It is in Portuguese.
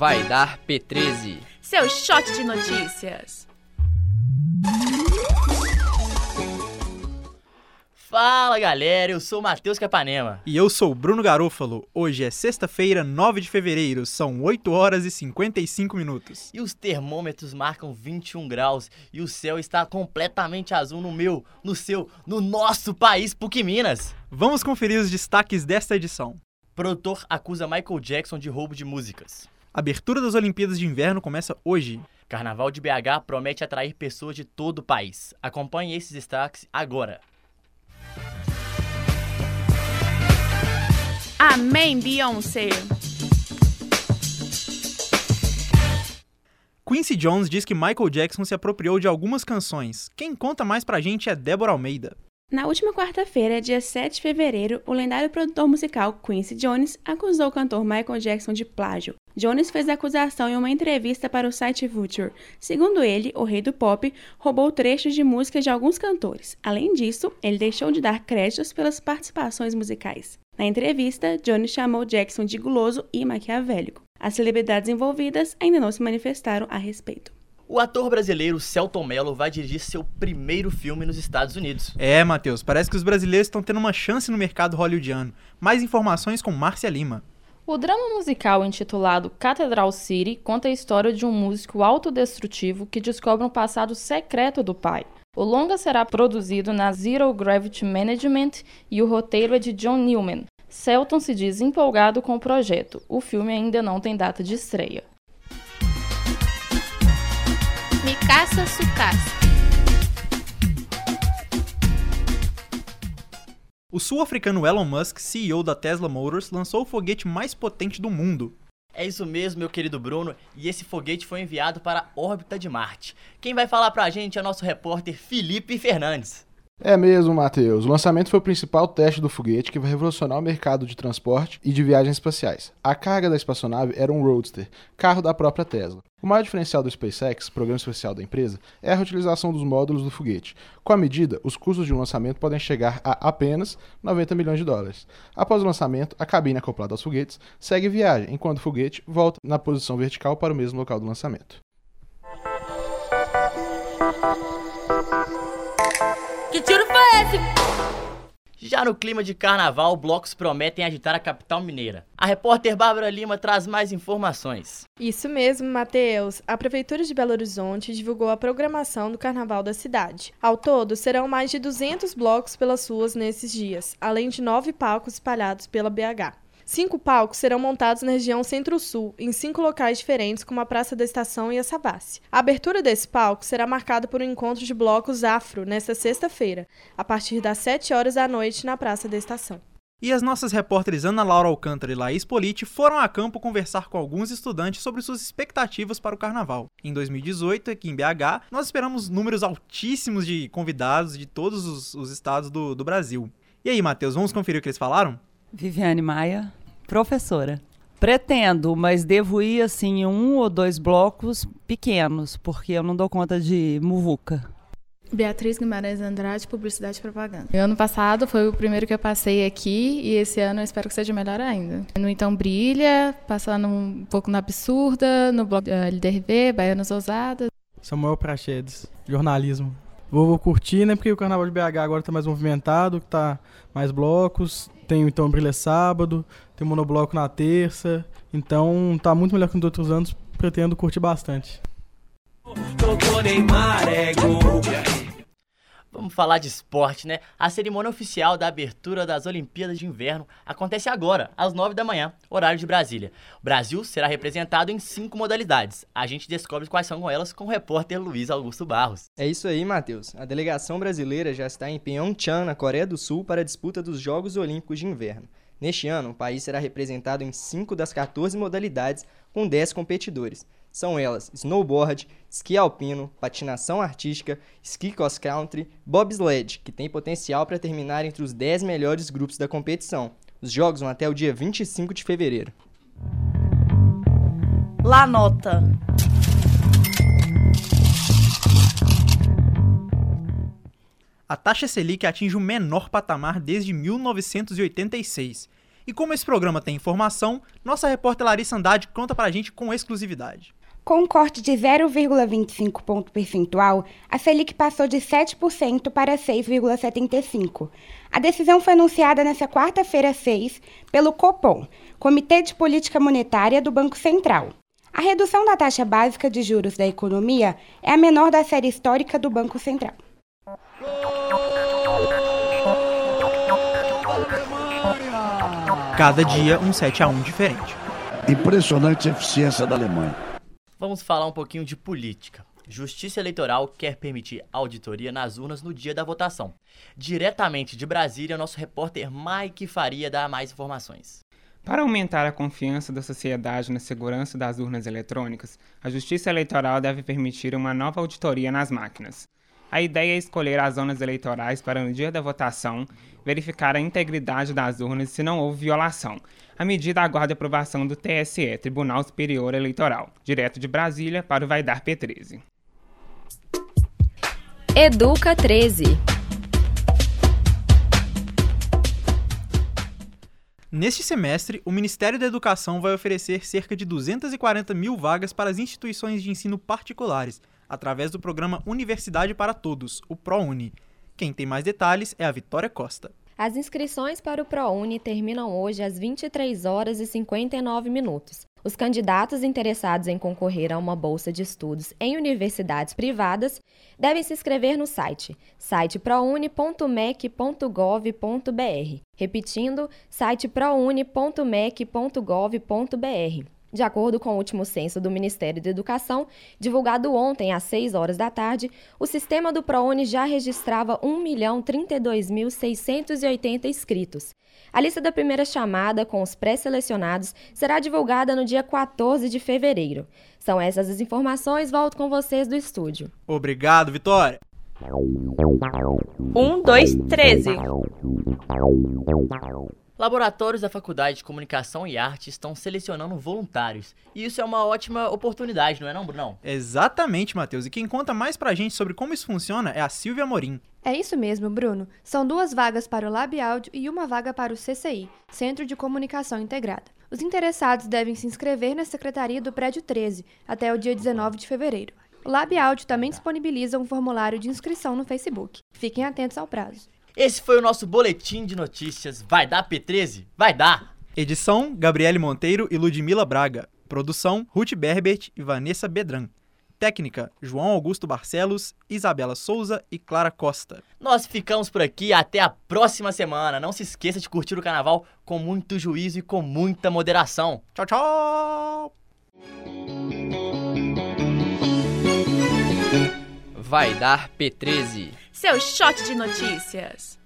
vai dar P13. Seu shot de notícias. Fala galera, eu sou o Matheus Capanema. E eu sou o Bruno Garofalo. Hoje é sexta-feira, 9 de fevereiro, são 8 horas e 55 minutos. E os termômetros marcam 21 graus e o céu está completamente azul no meu, no seu, no nosso país, PUC Minas. Vamos conferir os destaques desta edição. Produtor acusa Michael Jackson de roubo de músicas. A abertura das Olimpíadas de Inverno começa hoje. Carnaval de BH promete atrair pessoas de todo o país. Acompanhe esses destaques agora. Amém, Beyoncé. Quincy Jones diz que Michael Jackson se apropriou de algumas canções. Quem conta mais pra gente é Débora Almeida. Na última quarta-feira, dia 7 de fevereiro, o lendário produtor musical Quincy Jones acusou o cantor Michael Jackson de plágio. Jones fez a acusação em uma entrevista para o site Vulture. Segundo ele, o rei do pop roubou trechos de músicas de alguns cantores. Além disso, ele deixou de dar créditos pelas participações musicais. Na entrevista, Jones chamou Jackson de guloso e maquiavélico. As celebridades envolvidas ainda não se manifestaram a respeito. O ator brasileiro Celton Mello vai dirigir seu primeiro filme nos Estados Unidos. É, Matheus, parece que os brasileiros estão tendo uma chance no mercado hollywoodiano. Mais informações com Márcia Lima. O drama musical intitulado Catedral City conta a história de um músico autodestrutivo que descobre um passado secreto do pai. O longa será produzido na Zero Gravity Management e o roteiro é de John Newman. Celton se diz empolgado com o projeto. O filme ainda não tem data de estreia. Mikasa Sukasa. O sul-africano Elon Musk, CEO da Tesla Motors, lançou o foguete mais potente do mundo. É isso mesmo, meu querido Bruno, e esse foguete foi enviado para a órbita de Marte. Quem vai falar pra gente é o nosso repórter Felipe Fernandes. É mesmo, Matheus. O lançamento foi o principal teste do foguete que vai revolucionar o mercado de transporte e de viagens espaciais. A carga da espaçonave era um Roadster, carro da própria Tesla. O maior diferencial do SpaceX, programa especial da empresa, é a reutilização dos módulos do foguete. Com a medida, os custos de um lançamento podem chegar a apenas 90 milhões de dólares. Após o lançamento, a cabine acoplada aos foguetes segue viagem, enquanto o foguete volta na posição vertical para o mesmo local do lançamento. Que tiro foi esse? Já no clima de carnaval, blocos prometem agitar a capital mineira. A repórter Bárbara Lima traz mais informações. Isso mesmo, Matheus. A Prefeitura de Belo Horizonte divulgou a programação do Carnaval da cidade. Ao todo, serão mais de 200 blocos pelas ruas nesses dias, além de nove palcos espalhados pela BH. Cinco palcos serão montados na região Centro-Sul, em cinco locais diferentes, como a Praça da Estação e a Savassi. A abertura desse palco será marcada por um encontro de blocos afro nesta sexta-feira, a partir das 7 horas da noite na Praça da Estação. E as nossas repórteres Ana Laura Alcântara e Laís Politi foram a campo conversar com alguns estudantes sobre suas expectativas para o carnaval. Em 2018, aqui em BH, nós esperamos números altíssimos de convidados de todos os, os estados do, do Brasil. E aí, Matheus, vamos conferir o que eles falaram? Viviane Maia, professora. Pretendo, mas devo ir assim em um ou dois blocos pequenos, porque eu não dou conta de muvuca. Beatriz Guimarães Andrade, Publicidade e Propaganda. O ano passado foi o primeiro que eu passei aqui e esse ano eu espero que seja melhor ainda. No Então Brilha, passando um pouco na Absurda, no blog uh, LDRV, Baianas Ousadas. Samuel Prachedes, jornalismo. Vou, vou curtir, né, porque o Carnaval de BH agora está mais movimentado, tá mais blocos, tem o Então Brilha sábado, tem monobloco na terça, então tá muito melhor que nos outros anos, pretendo curtir bastante. Vamos falar de esporte, né? A cerimônia oficial da abertura das Olimpíadas de Inverno acontece agora, às 9 da manhã, horário de Brasília. O Brasil será representado em cinco modalidades. A gente descobre quais são elas com o repórter Luiz Augusto Barros. É isso aí, Matheus. A delegação brasileira já está em Pyeongchang, na Coreia do Sul, para a disputa dos Jogos Olímpicos de Inverno. Neste ano, o país será representado em 5 das 14 modalidades, com 10 competidores. São elas snowboard, esqui alpino, patinação artística, ski cross country, bobsled, que tem potencial para terminar entre os 10 melhores grupos da competição. Os jogos vão até o dia 25 de fevereiro. La nota. A taxa Selic atinge o menor patamar desde 1986. E como esse programa tem informação, nossa repórter Larissa Andrade conta pra gente com exclusividade. Com um corte de 0,25 ponto percentual, a Selic passou de 7% para 6,75%. A decisão foi anunciada nesta quarta-feira 6 pelo Copom, Comitê de Política Monetária do Banco Central. A redução da taxa básica de juros da economia é a menor da série histórica do Banco Central. Cada dia um 7 a 1 diferente. Impressionante a eficiência da Alemanha. Vamos falar um pouquinho de política. Justiça Eleitoral quer permitir auditoria nas urnas no dia da votação. Diretamente de Brasília, nosso repórter Mike Faria dá mais informações. Para aumentar a confiança da sociedade na segurança das urnas eletrônicas, a Justiça Eleitoral deve permitir uma nova auditoria nas máquinas. A ideia é escolher as zonas eleitorais para, no dia da votação, verificar a integridade das urnas se não houve violação. A medida aguarda aprovação do TSE, Tribunal Superior Eleitoral, direto de Brasília para o Vaidar P13. Educa 13. Neste semestre, o Ministério da Educação vai oferecer cerca de 240 mil vagas para as instituições de ensino particulares, através do programa Universidade para Todos, o ProUni. Quem tem mais detalhes é a Vitória Costa. As inscrições para o ProUni terminam hoje às 23 horas e 59 minutos. Os candidatos interessados em concorrer a uma bolsa de estudos em universidades privadas devem se inscrever no site siteproune.mec.gov.br. Repetindo, site proune.mec.gov.br. De acordo com o último censo do Ministério da Educação, divulgado ontem às 6 horas da tarde, o sistema do ProUni já registrava 1.032.680 inscritos. A lista da primeira chamada com os pré-selecionados será divulgada no dia 14 de fevereiro. São essas as informações, volto com vocês do estúdio. Obrigado, Vitória! 1, 2, 13. Laboratórios da Faculdade de Comunicação e Arte estão selecionando voluntários. E isso é uma ótima oportunidade, não é não, Brunão? Exatamente, Matheus. E quem conta mais pra gente sobre como isso funciona é a Silvia Morim. É isso mesmo, Bruno. São duas vagas para o Lab Áudio e uma vaga para o CCI, Centro de Comunicação Integrada. Os interessados devem se inscrever na Secretaria do Prédio 13 até o dia 19 de fevereiro. O Lab Áudio também disponibiliza um formulário de inscrição no Facebook. Fiquem atentos ao prazo. Esse foi o nosso boletim de notícias. Vai dar P13? Vai dar! Edição: Gabriele Monteiro e Ludmila Braga. Produção: Ruth Berbert e Vanessa Bedran. Técnica: João Augusto Barcelos, Isabela Souza e Clara Costa. Nós ficamos por aqui até a próxima semana. Não se esqueça de curtir o carnaval com muito juízo e com muita moderação. Tchau, tchau! Vai dar P13. Seu shot de notícias.